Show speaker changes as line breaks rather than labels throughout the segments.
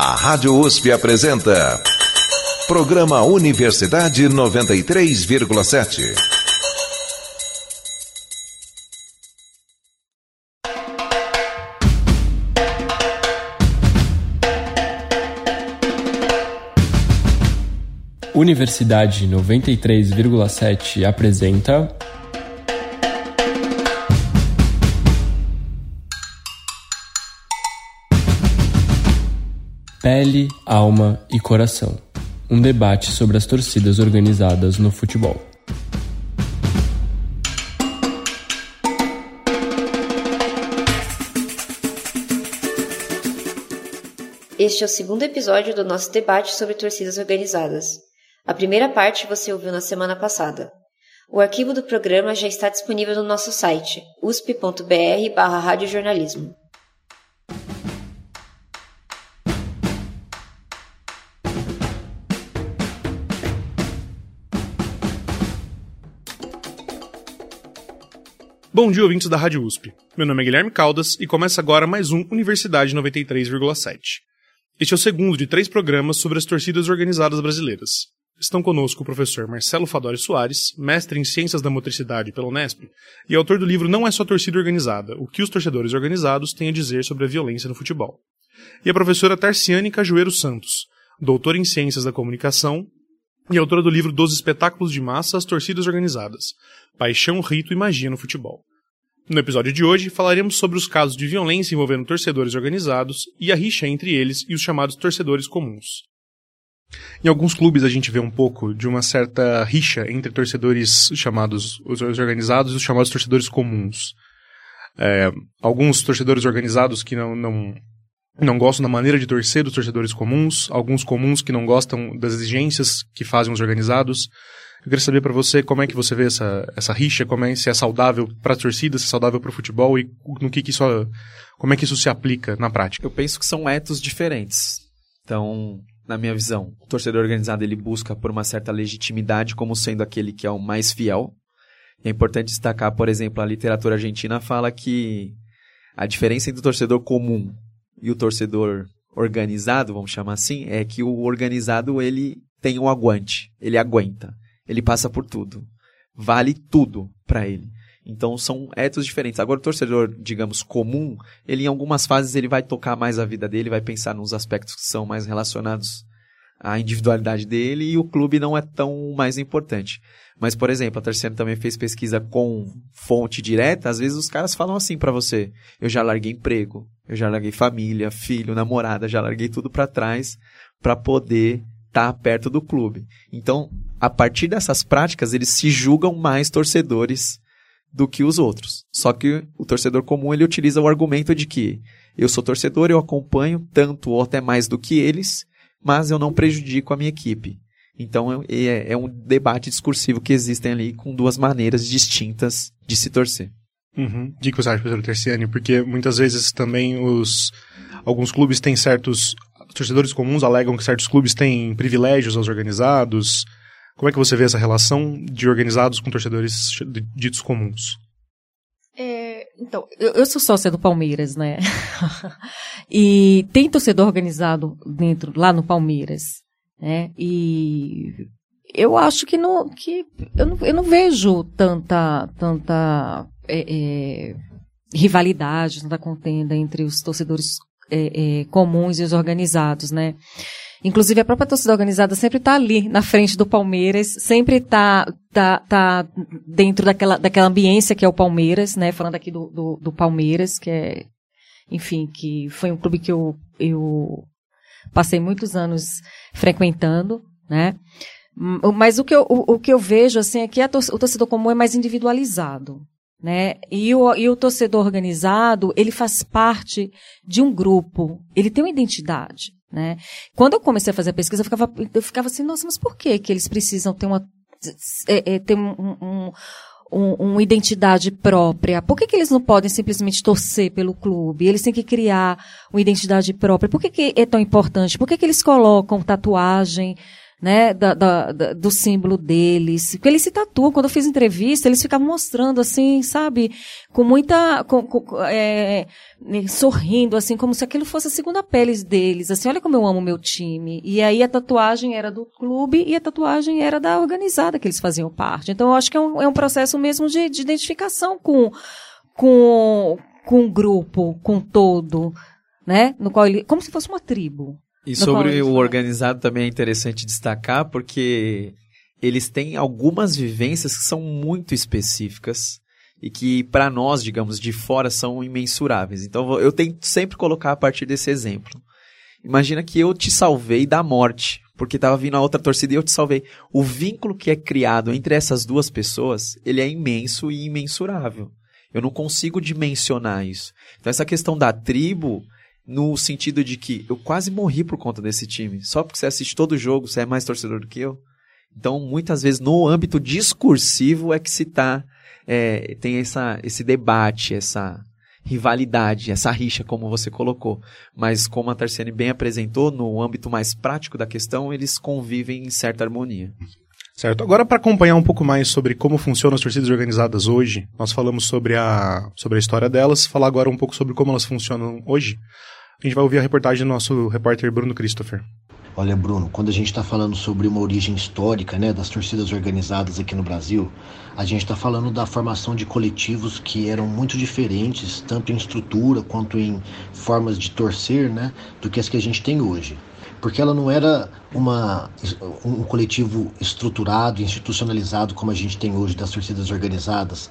A Rádio USP apresenta. Programa Universidade 93,7.
Universidade 93,7 apresenta. Pele, Alma e Coração um debate sobre as torcidas organizadas no futebol.
Este é o segundo episódio do nosso debate sobre torcidas organizadas. A primeira parte você ouviu na semana passada. O arquivo do programa já está disponível no nosso site usp.br/radiojornalismo.
Bom dia, ouvintes da Rádio USP. Meu nome é Guilherme Caldas e começa agora mais um Universidade 93,7. Este é o segundo de três programas sobre as torcidas organizadas brasileiras. Estão conosco o professor Marcelo Fadori Soares, mestre em Ciências da Motricidade pela Unesp e autor do livro Não é só torcida organizada, o que os torcedores organizados têm a dizer sobre a violência no futebol. E a professora Tarciane Cajueiro Santos, doutora em Ciências da Comunicação e autora do livro Dos Espetáculos de Massa às Torcidas Organizadas, Paixão, Rito e Magia no Futebol. No episódio de hoje, falaremos sobre os casos de violência envolvendo torcedores organizados e a rixa entre eles e os chamados torcedores comuns. Em alguns clubes a gente vê um pouco de uma certa rixa entre torcedores chamados os organizados e os chamados torcedores comuns. É, alguns torcedores organizados que não, não, não gostam da maneira de torcer dos torcedores comuns, alguns comuns que não gostam das exigências que fazem os organizados, eu queria saber para você como é que você vê essa, essa rixa, como é se é saudável para a torcida, se é saudável para o futebol e no que, que isso, como é que isso se aplica na prática.
Eu penso que são etos diferentes. Então, na minha visão, o torcedor organizado ele busca por uma certa legitimidade como sendo aquele que é o mais fiel. E é importante destacar, por exemplo, a literatura argentina fala que a diferença entre o torcedor comum e o torcedor organizado, vamos chamar assim, é que o organizado ele tem um aguante, ele aguenta ele passa por tudo. Vale tudo para ele. Então são etos diferentes. Agora o torcedor, digamos, comum, ele em algumas fases ele vai tocar mais a vida dele, vai pensar nos aspectos que são mais relacionados à individualidade dele e o clube não é tão mais importante. Mas, por exemplo, a Terceira também fez pesquisa com fonte direta, às vezes os caras falam assim para você: eu já larguei emprego, eu já larguei família, filho, namorada, já larguei tudo para trás para poder estar tá perto do clube. Então, a partir dessas práticas, eles se julgam mais torcedores do que os outros. Só que o torcedor comum ele utiliza o argumento de que eu sou torcedor, eu acompanho tanto ou até mais do que eles, mas eu não prejudico a minha equipe. Então é, é um debate discursivo que existem ali com duas maneiras distintas de se torcer.
Uhum. Você acha, professor Terciani? Porque muitas vezes também os alguns clubes têm certos torcedores comuns alegam que certos clubes têm privilégios aos organizados. Como é que você vê essa relação de organizados com torcedores ditos comuns?
É, então, eu, eu, sou sócia do Palmeiras, né? e tem torcedor organizado dentro, lá no Palmeiras, né? E eu acho que, não, que eu, não, eu não vejo tanta, tanta é, é, contenda entre os torcedores é, é, comuns e os organizados, né? Inclusive, a própria torcida organizada sempre está ali, na frente do Palmeiras, sempre está tá, tá dentro daquela, daquela ambiência que é o Palmeiras, né? Falando aqui do, do, do Palmeiras, que é, enfim, que foi um clube que eu, eu passei muitos anos frequentando, né? Mas o que eu, o, o que eu vejo, assim, é que a, o torcedor comum é mais individualizado, né? E o, e o torcedor organizado, ele faz parte de um grupo, ele tem uma identidade, né? Quando eu comecei a fazer a pesquisa, eu ficava, eu ficava assim, nossa, mas por que que eles precisam ter uma, é, é, ter um, um, um, identidade própria? Por que que eles não podem simplesmente torcer pelo clube? Eles têm que criar uma identidade própria. Por que que é tão importante? Por que que eles colocam tatuagem né, da, da, da, do símbolo deles. Porque eles se tatuam. Quando eu fiz entrevista, eles ficavam mostrando, assim, sabe, com muita, com, com, é, sorrindo, assim, como se aquilo fosse a segunda pele deles. Assim, olha como eu amo meu time. E aí a tatuagem era do clube e a tatuagem era da organizada que eles faziam parte. Então eu acho que é um, é um processo mesmo de, de identificação com, com, com o grupo, com todo, né? No qual ele, como se fosse uma tribo.
E sobre o organizado também é interessante destacar, porque eles têm algumas vivências que são muito específicas e que para nós, digamos, de fora são imensuráveis. Então eu tento sempre colocar a partir desse exemplo. Imagina que eu te salvei da morte, porque estava vindo a outra torcida e eu te salvei. O vínculo que é criado entre essas duas pessoas, ele é imenso e imensurável. Eu não consigo dimensionar isso. Então essa questão da tribo, no sentido de que eu quase morri por conta desse time. Só porque você assiste todo jogo, você é mais torcedor do que eu. Então, muitas vezes, no âmbito discursivo é que se tá, é, tem essa, esse debate, essa rivalidade, essa rixa, como você colocou. Mas, como a Tarciane bem apresentou, no âmbito mais prático da questão, eles convivem em certa harmonia.
Certo. Agora, para acompanhar um pouco mais sobre como funcionam as torcidas organizadas hoje, nós falamos sobre a, sobre a história delas, falar agora um pouco sobre como elas funcionam hoje. A gente vai ouvir a reportagem do nosso repórter Bruno Christopher.
Olha, Bruno, quando a gente está falando sobre uma origem histórica né, das torcidas organizadas aqui no Brasil, a gente está falando da formação de coletivos que eram muito diferentes, tanto em estrutura quanto em formas de torcer, né, do que as que a gente tem hoje. Porque ela não era uma, um coletivo estruturado, institucionalizado como a gente tem hoje das torcidas organizadas,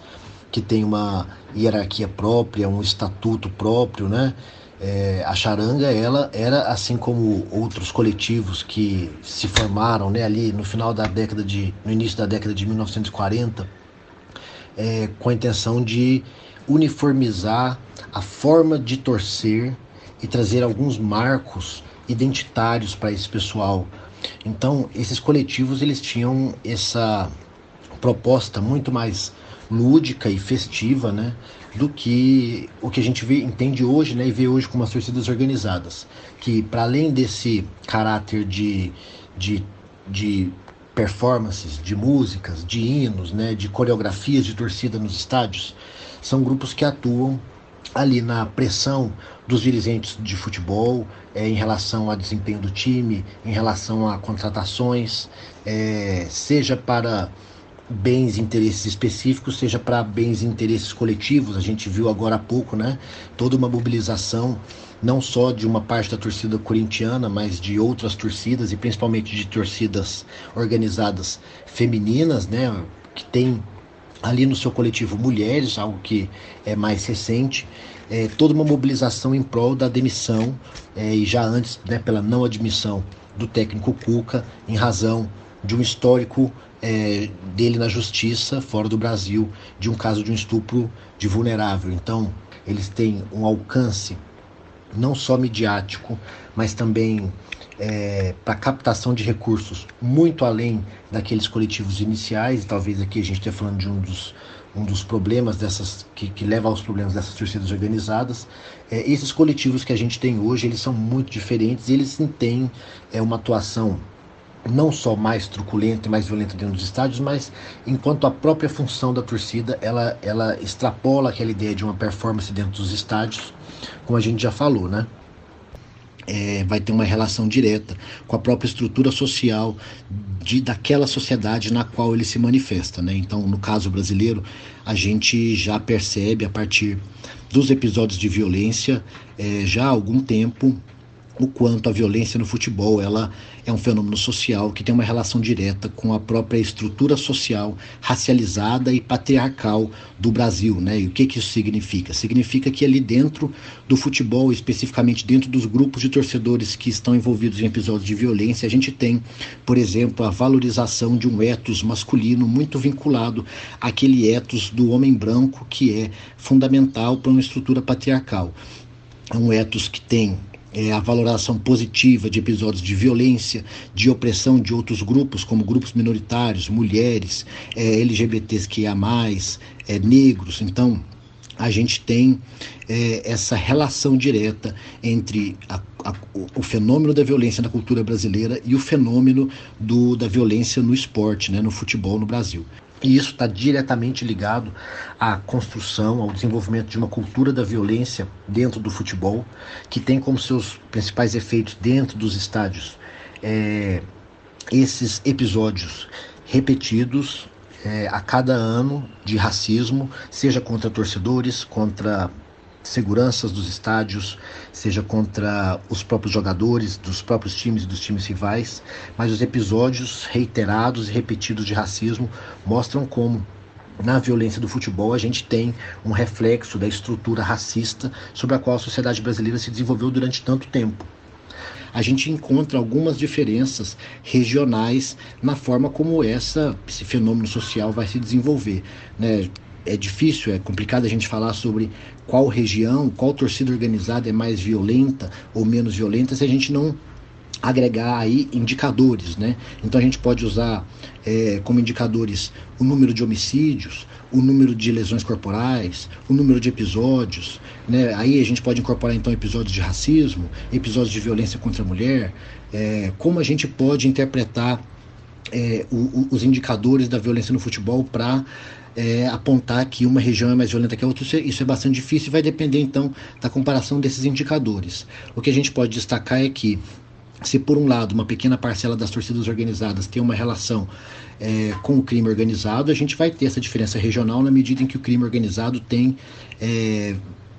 que tem uma hierarquia própria, um estatuto próprio, né? É, a charanga ela era assim como outros coletivos que se formaram né, ali no final da década de no início da década de 1940 é, com a intenção de uniformizar a forma de torcer e trazer alguns marcos identitários para esse pessoal. Então esses coletivos eles tinham essa proposta muito mais lúdica e festiva né do que o que a gente vê, entende hoje né, e vê hoje como as torcidas organizadas. Que, para além desse caráter de, de, de performances, de músicas, de hinos, né, de coreografias de torcida nos estádios, são grupos que atuam ali na pressão dos dirigentes de futebol é, em relação ao desempenho do time, em relação a contratações, é, seja para bens e interesses específicos, seja para bens e interesses coletivos. A gente viu agora há pouco, né? Toda uma mobilização, não só de uma parte da torcida corintiana, mas de outras torcidas e principalmente de torcidas organizadas femininas, né? Que tem ali no seu coletivo mulheres, algo que é mais recente. É, toda uma mobilização em prol da demissão é, e já antes, né, pela não admissão do técnico Cuca, em razão de um histórico é, dele na justiça fora do Brasil de um caso de um estupro de vulnerável. Então, eles têm um alcance não só midiático, mas também é, para captação de recursos muito além daqueles coletivos iniciais. Talvez aqui a gente esteja falando de um dos, um dos problemas dessas que, que leva aos problemas dessas torcidas organizadas. É, esses coletivos que a gente tem hoje, eles são muito diferentes. Eles têm é, uma atuação não só mais truculenta e mais violenta dentro dos estádios, mas enquanto a própria função da torcida ela, ela extrapola aquela ideia de uma performance dentro dos estádios, como a gente já falou, né? É, vai ter uma relação direta com a própria estrutura social de, daquela sociedade na qual ele se manifesta. Né? Então, no caso brasileiro, a gente já percebe a partir dos episódios de violência é, já há algum tempo o quanto a violência no futebol ela é um fenômeno social que tem uma relação direta com a própria estrutura social racializada e patriarcal do Brasil, né? E o que que isso significa? Significa que ali dentro do futebol, especificamente dentro dos grupos de torcedores que estão envolvidos em episódios de violência, a gente tem, por exemplo, a valorização de um ethos masculino muito vinculado àquele ethos do homem branco que é fundamental para uma estrutura patriarcal. É um ethos que tem é, a valoração positiva de episódios de violência, de opressão de outros grupos, como grupos minoritários, mulheres, é, LGBTs que há mais, é, negros. Então, a gente tem é, essa relação direta entre a, a, o fenômeno da violência na cultura brasileira e o fenômeno do, da violência no esporte, né, no futebol no Brasil. E isso está diretamente ligado à construção, ao desenvolvimento de uma cultura da violência dentro do futebol, que tem como seus principais efeitos dentro dos estádios é, esses episódios repetidos é, a cada ano de racismo, seja contra torcedores, contra seguranças dos estádios, seja contra os próprios jogadores, dos próprios times e dos times rivais, mas os episódios reiterados e repetidos de racismo mostram como na violência do futebol a gente tem um reflexo da estrutura racista sobre a qual a sociedade brasileira se desenvolveu durante tanto tempo a gente encontra algumas diferenças regionais na forma como essa, esse fenômeno social vai se desenvolver. Né? É difícil, é complicado a gente falar sobre qual região, qual torcida organizada é mais violenta ou menos violenta se a gente não agregar aí indicadores, né? Então a gente pode usar é, como indicadores o número de homicídios, o número de lesões corporais, o número de episódios, né? Aí a gente pode incorporar então episódios de racismo, episódios de violência contra a mulher, é, como a gente pode interpretar é, o, o, os indicadores da violência no futebol para é, apontar que uma região é mais violenta que a outra, isso é, isso é bastante difícil e vai depender então da comparação desses indicadores. O que a gente pode destacar é que se por um lado uma pequena parcela das torcidas organizadas tem uma relação é, com o crime organizado, a gente vai ter essa diferença regional na medida em que o crime organizado tem é,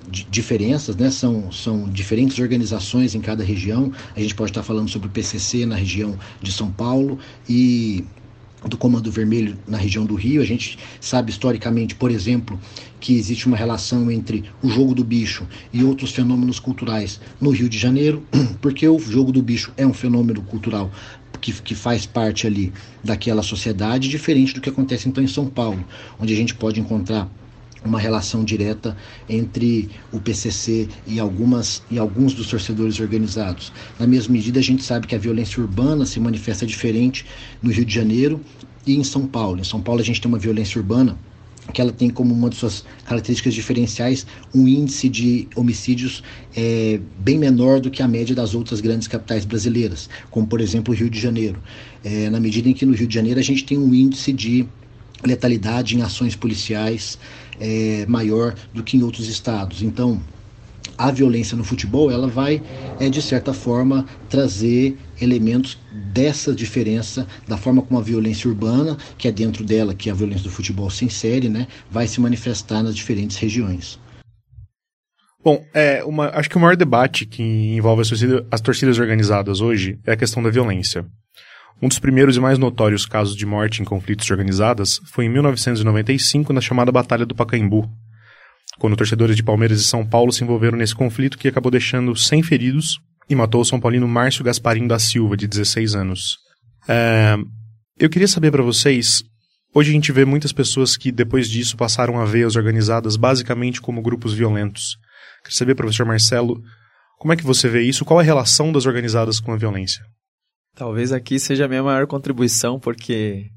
diferenças, né? São, são diferentes organizações em cada região. A gente pode estar falando sobre o PCC na região de São Paulo e do Comando Vermelho na região do Rio. A gente sabe historicamente, por exemplo, que existe uma relação entre o jogo do bicho e outros fenômenos culturais no Rio de Janeiro, porque o jogo do bicho é um fenômeno cultural que, que faz parte ali daquela sociedade, diferente do que acontece então em São Paulo, onde a gente pode encontrar uma relação direta entre o PCC e algumas e alguns dos torcedores organizados. Na mesma medida, a gente sabe que a violência urbana se manifesta diferente no Rio de Janeiro e em São Paulo. Em São Paulo, a gente tem uma violência urbana que ela tem como uma de suas características diferenciais um índice de homicídios é, bem menor do que a média das outras grandes capitais brasileiras, como por exemplo o Rio de Janeiro. É, na medida em que no Rio de Janeiro a gente tem um índice de letalidade em ações policiais é, maior do que em outros estados. Então, a violência no futebol ela vai, é, de certa forma, trazer elementos dessa diferença da forma como a violência urbana, que é dentro dela, que é a violência do futebol se insere, né, vai se manifestar nas diferentes regiões.
Bom, é uma, acho que o maior debate que envolve as torcidas, as torcidas organizadas hoje é a questão da violência. Um dos primeiros e mais notórios casos de morte em conflitos organizadas foi em 1995, na chamada Batalha do Pacaembu, quando torcedores de Palmeiras e São Paulo se envolveram nesse conflito que acabou deixando 100 feridos e matou o São Paulino Márcio Gasparim da Silva, de 16 anos. É, eu queria saber para vocês, hoje a gente vê muitas pessoas que depois disso passaram a ver as organizadas basicamente como grupos violentos. Queria saber, professor Marcelo, como é que você vê isso? Qual é a relação das organizadas com a violência?
Talvez aqui seja a minha maior contribuição, porque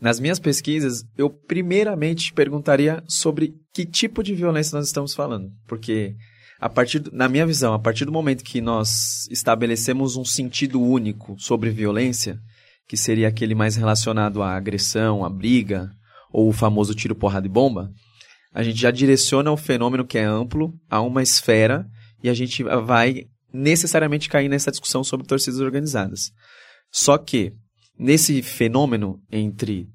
nas minhas pesquisas eu primeiramente perguntaria sobre que tipo de violência nós estamos falando, porque a partir, na minha visão, a partir do momento que nós estabelecemos um sentido único sobre violência, que seria aquele mais relacionado à agressão, à briga, ou o famoso tiro, porrada e bomba, a gente já direciona o fenômeno que é amplo a uma esfera e a gente vai necessariamente cair nessa discussão sobre torcidas organizadas. Só que, nesse fenômeno entre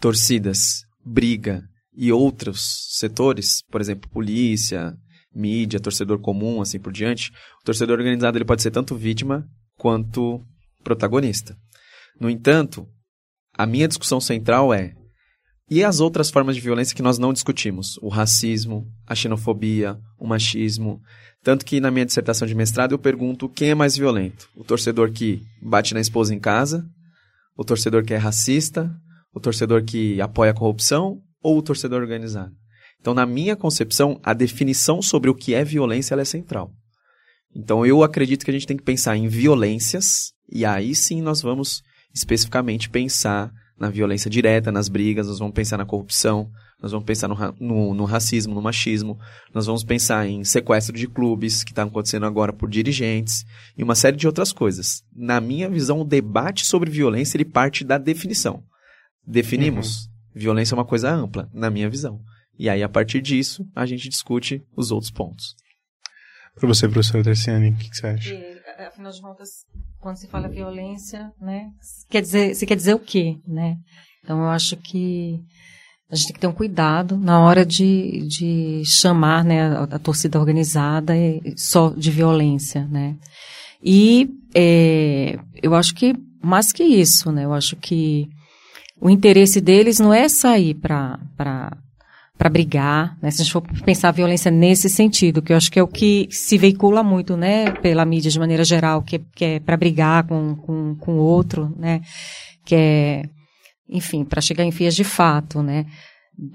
torcidas, briga e outros setores, por exemplo, polícia, mídia, torcedor comum, assim por diante, o torcedor organizado ele pode ser tanto vítima quanto protagonista. No entanto, a minha discussão central é e as outras formas de violência que nós não discutimos? O racismo, a xenofobia, o machismo, tanto que na minha dissertação de mestrado eu pergunto quem é mais violento: o torcedor que bate na esposa em casa, o torcedor que é racista, o torcedor que apoia a corrupção ou o torcedor organizado. Então, na minha concepção, a definição sobre o que é violência é central. Então, eu acredito que a gente tem que pensar em violências e aí sim nós vamos especificamente pensar na violência direta, nas brigas, nós vamos pensar na corrupção, nós vamos pensar no, no, no, racismo, no machismo, nós vamos pensar em sequestro de clubes, que está acontecendo agora por dirigentes, e uma série de outras coisas. Na minha visão, o debate sobre violência ele parte da definição. Definimos. Uhum. Violência é uma coisa ampla, na minha visão. E aí, a partir disso, a gente discute os outros pontos.
Para você, professora Terciane, o que, que, você acha?
E, afinal de contas, quando se fala violência, né, quer dizer, você quer dizer o quê, né? Então, eu acho que a gente tem que ter um cuidado na hora de, de chamar né, a, torcida organizada só de violência, né? E é, eu acho que mais que isso, né? Eu acho que o interesse deles não é sair para para brigar, né? Se a gente for pensar a violência nesse sentido, que eu acho que é o que se veicula muito, né, pela mídia de maneira geral, que, que é para brigar com, com, com o outro, né, que é, enfim, para chegar em vias de fato, né,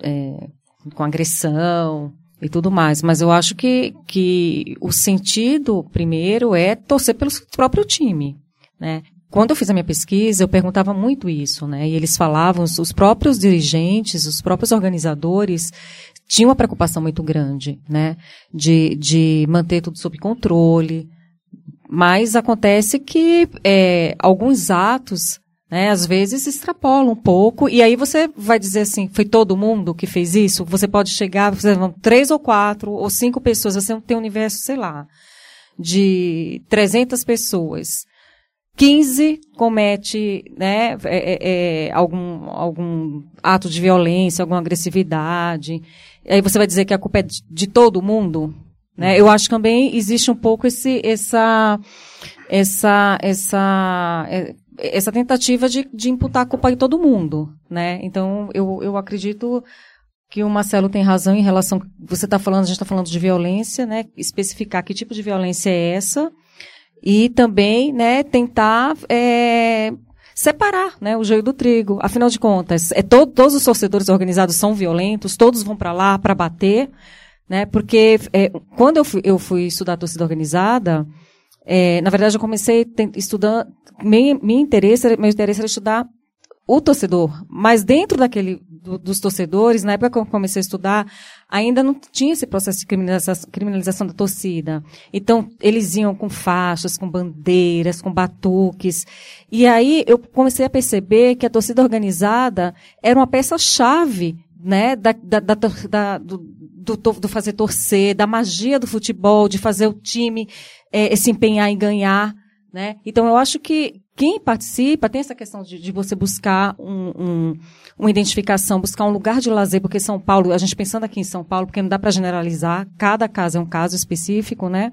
é, com agressão e tudo mais. Mas eu acho que, que o sentido, primeiro, é torcer pelo próprio time, né. Quando eu fiz a minha pesquisa, eu perguntava muito isso, né? E eles falavam, os próprios dirigentes, os próprios organizadores tinham uma preocupação muito grande, né? De, de manter tudo sob controle. Mas acontece que é, alguns atos, né, às vezes extrapolam um pouco, e aí você vai dizer assim, foi todo mundo que fez isso? Você pode chegar, você três ou quatro ou cinco pessoas, você tem um universo, sei lá, de 300 pessoas 15 comete né, é, é, é, algum, algum ato de violência, alguma agressividade. Aí você vai dizer que a culpa é de, de todo mundo? Né? Eu acho que também existe um pouco esse, essa, essa, essa, é, essa tentativa de, de imputar a culpa em todo mundo. Né? Então, eu, eu acredito que o Marcelo tem razão em relação. Você está falando, a gente está falando de violência, né? Especificar que tipo de violência é essa e também né, tentar é, separar né, o joio do trigo. Afinal de contas, é to todos os torcedores organizados são violentos, todos vão para lá para bater, né? Porque é, quando eu fui, eu fui estudar torcida organizada, é, na verdade eu comecei estudando, meu, meu interesse, meu interesse era estudar o torcedor, mas dentro daquele do, dos torcedores, na época que eu comecei a estudar, ainda não tinha esse processo de criminalização, criminalização da torcida. Então, eles iam com faixas, com bandeiras, com batuques. E aí eu comecei a perceber que a torcida organizada era uma peça-chave né, da, da, da, da do, do, do, fazer torcer, da magia do futebol, de fazer o time é, se empenhar em ganhar. Né? Então, eu acho que quem participa tem essa questão de, de você buscar um, um, uma identificação, buscar um lugar de lazer, porque São Paulo, a gente pensando aqui em São Paulo, porque não dá para generalizar, cada caso é um caso específico, né?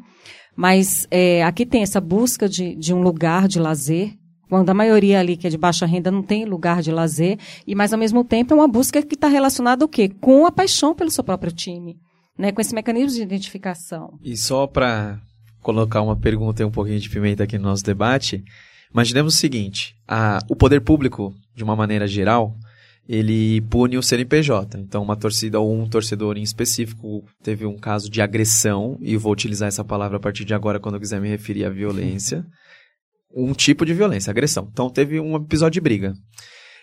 Mas é, aqui tem essa busca de, de um lugar de lazer, quando a maioria ali que é de baixa renda não tem lugar de lazer, e mas ao mesmo tempo é uma busca que está relacionada o quê? Com a paixão pelo seu próprio time, né? Com esse mecanismo de identificação.
E só para colocar uma pergunta e um pouquinho de pimenta aqui no nosso debate, imaginemos o seguinte, a, o poder público, de uma maneira geral, ele pune o CNPJ. Então, uma torcida ou um torcedor em específico teve um caso de agressão, e vou utilizar essa palavra a partir de agora quando eu quiser me referir à violência. Um tipo de violência, agressão. Então, teve um episódio de briga.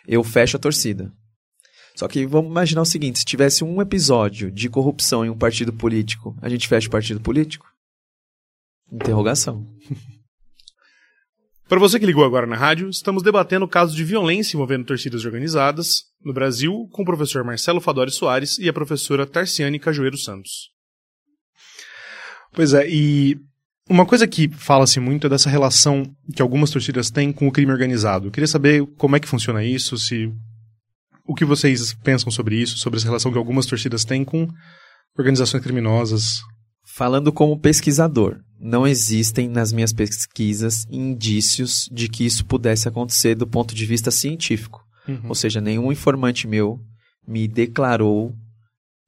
Eu fecho a torcida. Só que vamos imaginar o seguinte: se tivesse um episódio de corrupção em um partido político, a gente fecha o partido político? Interrogação.
Para você que ligou agora na rádio, estamos debatendo casos de violência envolvendo torcidas organizadas no Brasil com o professor Marcelo Fadori Soares e a professora Tarciane Cajueiro Santos. Pois é, e uma coisa que fala-se muito é dessa relação que algumas torcidas têm com o crime organizado. Eu queria saber como é que funciona isso, se o que vocês pensam sobre isso, sobre essa relação que algumas torcidas têm com organizações criminosas.
Falando como pesquisador, não existem nas minhas pesquisas indícios de que isso pudesse acontecer do ponto de vista científico. Uhum. Ou seja, nenhum informante meu me declarou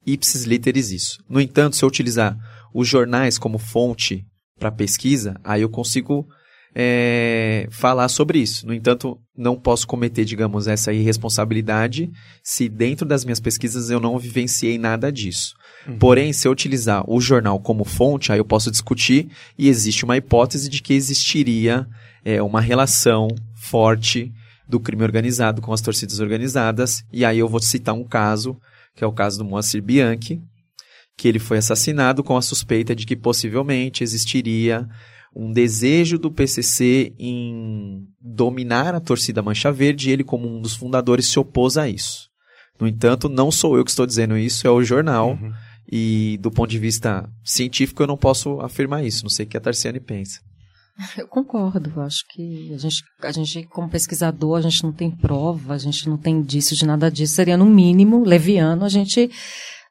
ipsis literis isso. No entanto, se eu utilizar os jornais como fonte para pesquisa, aí eu consigo é, falar sobre isso. No entanto, não posso cometer, digamos, essa irresponsabilidade se dentro das minhas pesquisas eu não vivenciei nada disso. Uhum. Porém, se eu utilizar o jornal como fonte, aí eu posso discutir e existe uma hipótese de que existiria é, uma relação forte do crime organizado com as torcidas organizadas, e aí eu vou citar um caso que é o caso do Moacir Bianchi, que ele foi assassinado com a suspeita de que possivelmente existiria um desejo do PCC em dominar a torcida Mancha Verde e ele, como um dos fundadores, se opôs a isso. No entanto, não sou eu que estou dizendo isso, é o jornal. Uhum. E do ponto de vista científico, eu não posso afirmar isso. Não sei o que a Tarciane pensa.
Eu concordo. Acho que a gente, a gente, como pesquisador, a gente não tem prova, a gente não tem indício de nada disso. Seria, no mínimo, leviano a gente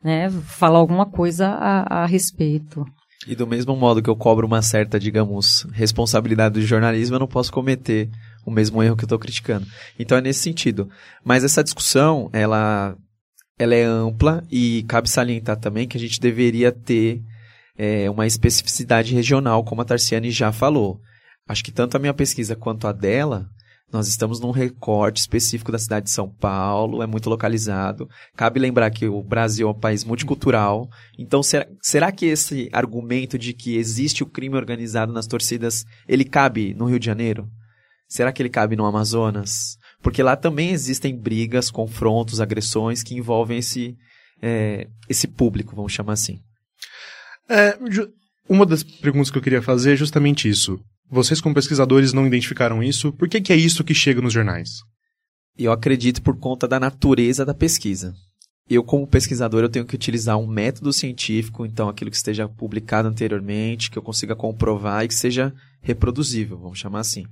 né, falar alguma coisa a, a respeito.
E do mesmo modo que eu cobro uma certa, digamos, responsabilidade do jornalismo, eu não posso cometer o mesmo erro que eu estou criticando. Então é nesse sentido. Mas essa discussão, ela, ela é ampla e cabe salientar também que a gente deveria ter é, uma especificidade regional, como a Tarciane já falou. Acho que tanto a minha pesquisa quanto a dela nós estamos num recorte específico da cidade de São Paulo, é muito localizado. Cabe lembrar que o Brasil é um país multicultural. Então, será, será que esse argumento de que existe o crime organizado nas torcidas, ele cabe no Rio de Janeiro? Será que ele cabe no Amazonas? Porque lá também existem brigas, confrontos, agressões que envolvem esse, é, esse público, vamos chamar assim.
É, uma das perguntas que eu queria fazer é justamente isso. Vocês, como pesquisadores, não identificaram isso. Por que, que é isso que chega nos jornais?
Eu acredito por conta da natureza da pesquisa. Eu, como pesquisador, eu tenho que utilizar um método científico, então aquilo que esteja publicado anteriormente, que eu consiga comprovar e que seja reproduzível, vamos chamar assim.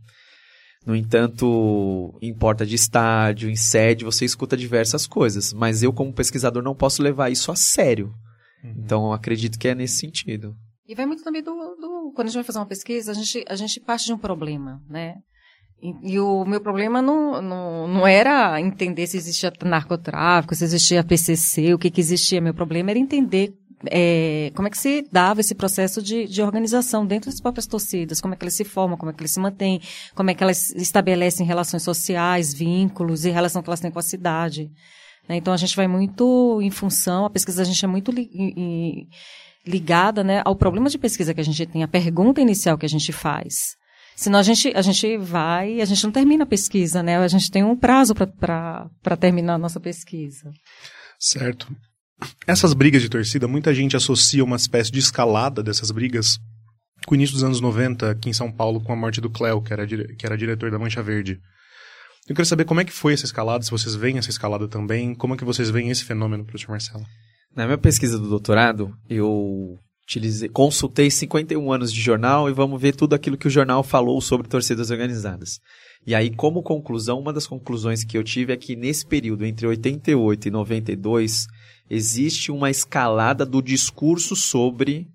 No entanto, em porta de estádio, em sede, você escuta diversas coisas, mas eu, como pesquisador, não posso levar isso a sério. Uhum. Então, acredito que é nesse sentido.
E vai muito também do, do, Quando a gente vai fazer uma pesquisa, a gente, a gente parte de um problema, né? E, e o meu problema não, não, não era entender se existia narcotráfico, se existia PCC, o que, que existia. Meu problema era entender é, como é que se dava esse processo de, de organização dentro das próprias torcidas, como é que elas se formam, como é que elas se mantêm, como é que elas estabelecem relações sociais, vínculos e relação que elas têm com a cidade. Né? Então a gente vai muito em função, a pesquisa a gente é muito li, em, ligada né, ao problema de pesquisa que a gente tem, a pergunta inicial que a gente faz. Senão a gente, a gente vai, a gente não termina a pesquisa, né? A gente tem um prazo para terminar a nossa pesquisa.
Certo. Essas brigas de torcida, muita gente associa uma espécie de escalada dessas brigas com o início dos anos 90 aqui em São Paulo, com a morte do Cléo, que era, que era diretor da Mancha Verde. Eu quero saber como é que foi essa escalada, se vocês veem essa escalada também, como é que vocês veem esse fenômeno, professor Marcelo?
Na minha pesquisa do doutorado, eu utilizei, consultei 51 anos de jornal e vamos ver tudo aquilo que o jornal falou sobre torcidas organizadas. E aí, como conclusão, uma das conclusões que eu tive é que nesse período entre 88 e 92 existe uma escalada do discurso sobre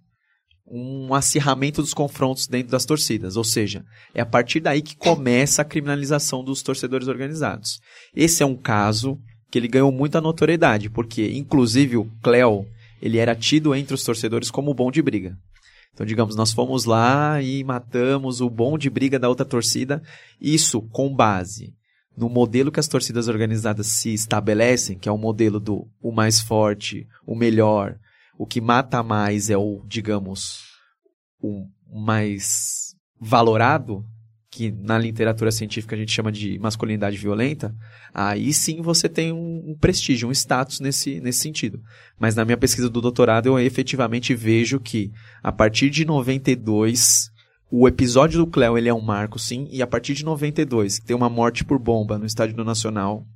um acirramento dos confrontos dentro das torcidas, ou seja, é a partir daí que começa a criminalização dos torcedores organizados. Esse é um caso que ele ganhou muita notoriedade, porque inclusive o Cleo, ele era tido entre os torcedores como bom de briga. Então, digamos, nós fomos lá e matamos o bom de briga da outra torcida, isso com base no modelo que as torcidas organizadas se estabelecem, que é o modelo do o mais forte, o melhor, o que mata mais é o, digamos, o mais valorado, que na literatura científica a gente chama de masculinidade violenta, aí sim você tem um, um, prestígio, um status nesse, nesse sentido. Mas na minha pesquisa do doutorado eu efetivamente vejo que a partir de 92 o episódio do Cleo ele é um marco sim, e a partir de 92 que tem uma morte por bomba no Estádio do Nacional,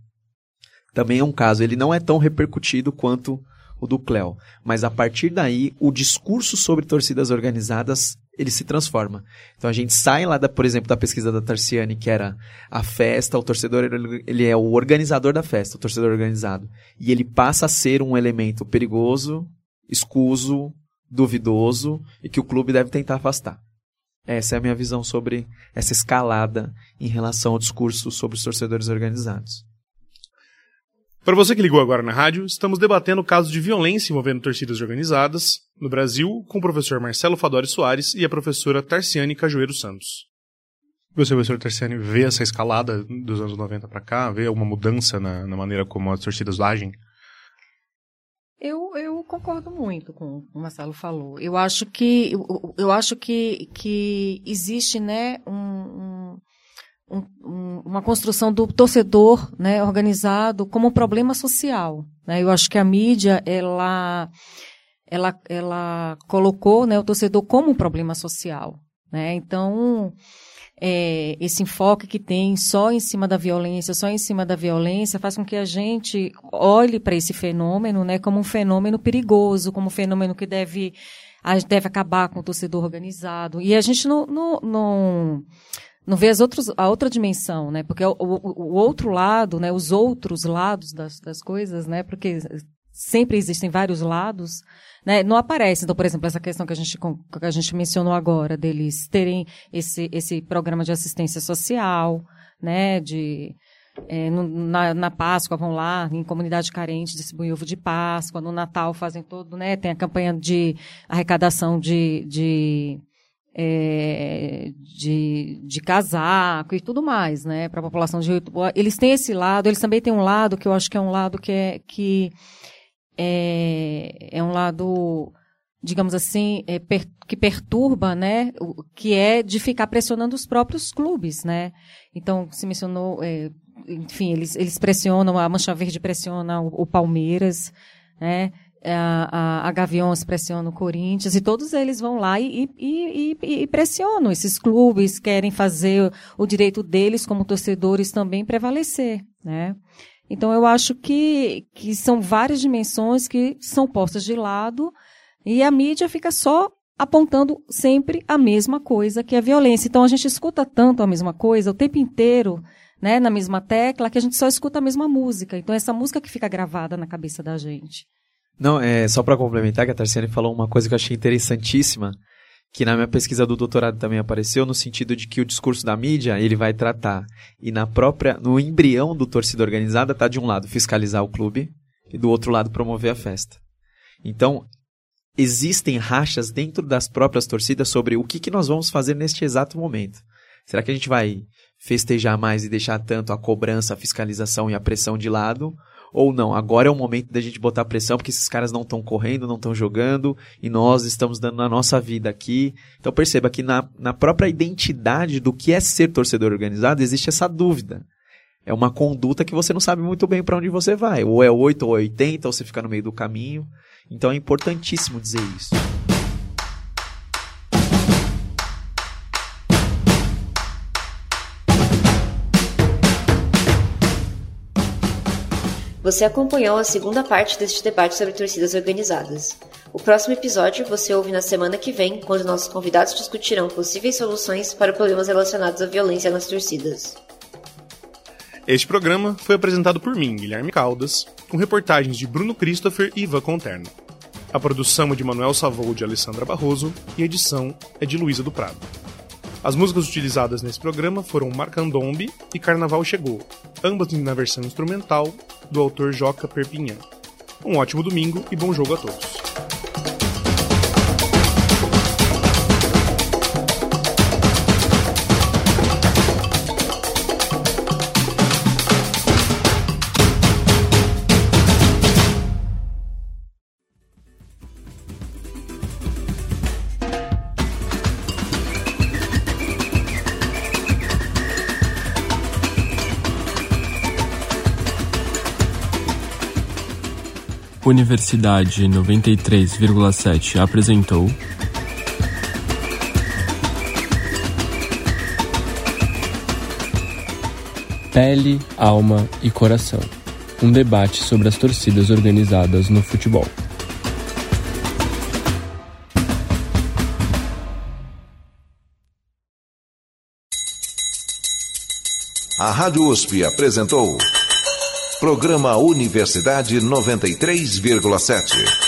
também é um caso, ele não é tão repercutido quanto o do Cleo, mas a partir daí o discurso sobre torcidas organizadas ele se transforma. Então a gente sai lá, da, por exemplo, da pesquisa da Tarciane, que era a festa, o torcedor ele é o organizador da festa, o torcedor organizado. E ele passa a ser um elemento perigoso, escuso, duvidoso e que o clube deve tentar afastar. Essa é a minha visão sobre essa escalada em relação ao discurso sobre os torcedores organizados.
Para você que ligou agora na rádio, estamos debatendo casos de violência envolvendo torcidas organizadas no Brasil com o professor Marcelo Fadori Soares e a professora Tarciane Cajueiro Santos. Você, professor Tarciane, vê essa escalada dos anos 90 para cá? Vê alguma mudança na, na, maneira como as torcidas agem?
Eu, eu concordo muito com o que o Marcelo falou. Eu acho que, eu, eu acho que, que existe né, um, uma construção do torcedor né, organizado como um problema social. Né? Eu acho que a mídia, ela, ela, ela colocou né, o torcedor como um problema social. Né? Então, é, esse enfoque que tem só em cima da violência, só em cima da violência, faz com que a gente olhe para esse fenômeno né, como um fenômeno perigoso, como um fenômeno que deve, deve acabar com o torcedor organizado. E a gente não, não, não não vê as outros, a outra dimensão, né? Porque o, o, o outro lado, né? Os outros lados das, das coisas, né? Porque sempre existem vários lados, né? Não aparece. Então, por exemplo, essa questão que a gente, que a gente mencionou agora, deles terem esse, esse programa de assistência social, né? De, é, no, na, na, Páscoa vão lá em comunidade carente distribuem ovo de Páscoa, no Natal fazem todo, né? Tem a campanha de arrecadação de, de é, de, de casaco e tudo mais, né, para a população de Eles têm esse lado, eles também têm um lado que eu acho que é um lado que é, que é, é um lado, digamos assim, é, per, que perturba, né, o, que é de ficar pressionando os próprios clubes, né. Então, se mencionou, é, enfim, eles, eles pressionam, a Mancha Verde pressiona o, o Palmeiras, né, a, a, a Gaviões pressiona o Corinthians e todos eles vão lá e, e, e, e, pressionam. Esses clubes querem fazer o direito deles como torcedores também prevalecer, né? Então eu acho que, que são várias dimensões que são postas de lado e a mídia fica só apontando sempre a mesma coisa, que é a violência. Então a gente escuta tanto a mesma coisa o tempo inteiro, né, na mesma tecla, que a gente só escuta a mesma música. Então essa música que fica gravada na cabeça da gente.
Não, é só para complementar que a Tarciane falou uma coisa que eu achei interessantíssima, que na minha pesquisa do doutorado também apareceu no sentido de que o discurso da mídia ele vai tratar e na própria no embrião do torcida organizada tá de um lado fiscalizar o clube e do outro lado promover a festa. Então existem rachas dentro das próprias torcidas sobre o que, que nós vamos fazer neste exato momento. Será que a gente vai festejar mais e deixar tanto a cobrança, a fiscalização e a pressão de lado? Ou não, agora é o momento da gente botar pressão, porque esses caras não estão correndo, não estão jogando, e nós estamos dando a nossa vida aqui. Então perceba que na, na própria identidade do que é ser torcedor organizado, existe essa dúvida. É uma conduta que você não sabe muito bem para onde você vai. Ou é 8 ou 80, ou você fica no meio do caminho. Então é importantíssimo dizer isso.
Você acompanhou a segunda parte deste debate sobre torcidas organizadas. O próximo episódio você ouve na semana que vem, quando nossos convidados discutirão possíveis soluções para problemas relacionados à violência nas torcidas.
Este programa foi apresentado por mim, Guilherme Caldas, com reportagens de Bruno Christopher e Ivan Conterno. A produção é de Manuel Savou de Alessandra Barroso e a edição é de Luísa do Prado. As músicas utilizadas nesse programa foram Marcandombe e Carnaval Chegou, ambas na versão instrumental do autor Joca Perpignan. Um ótimo domingo e bom jogo a todos.
Universidade 93,7 apresentou. Pele, Alma e Coração um debate sobre as torcidas organizadas no futebol.
A Rádio USP apresentou. Programa Universidade 93,7.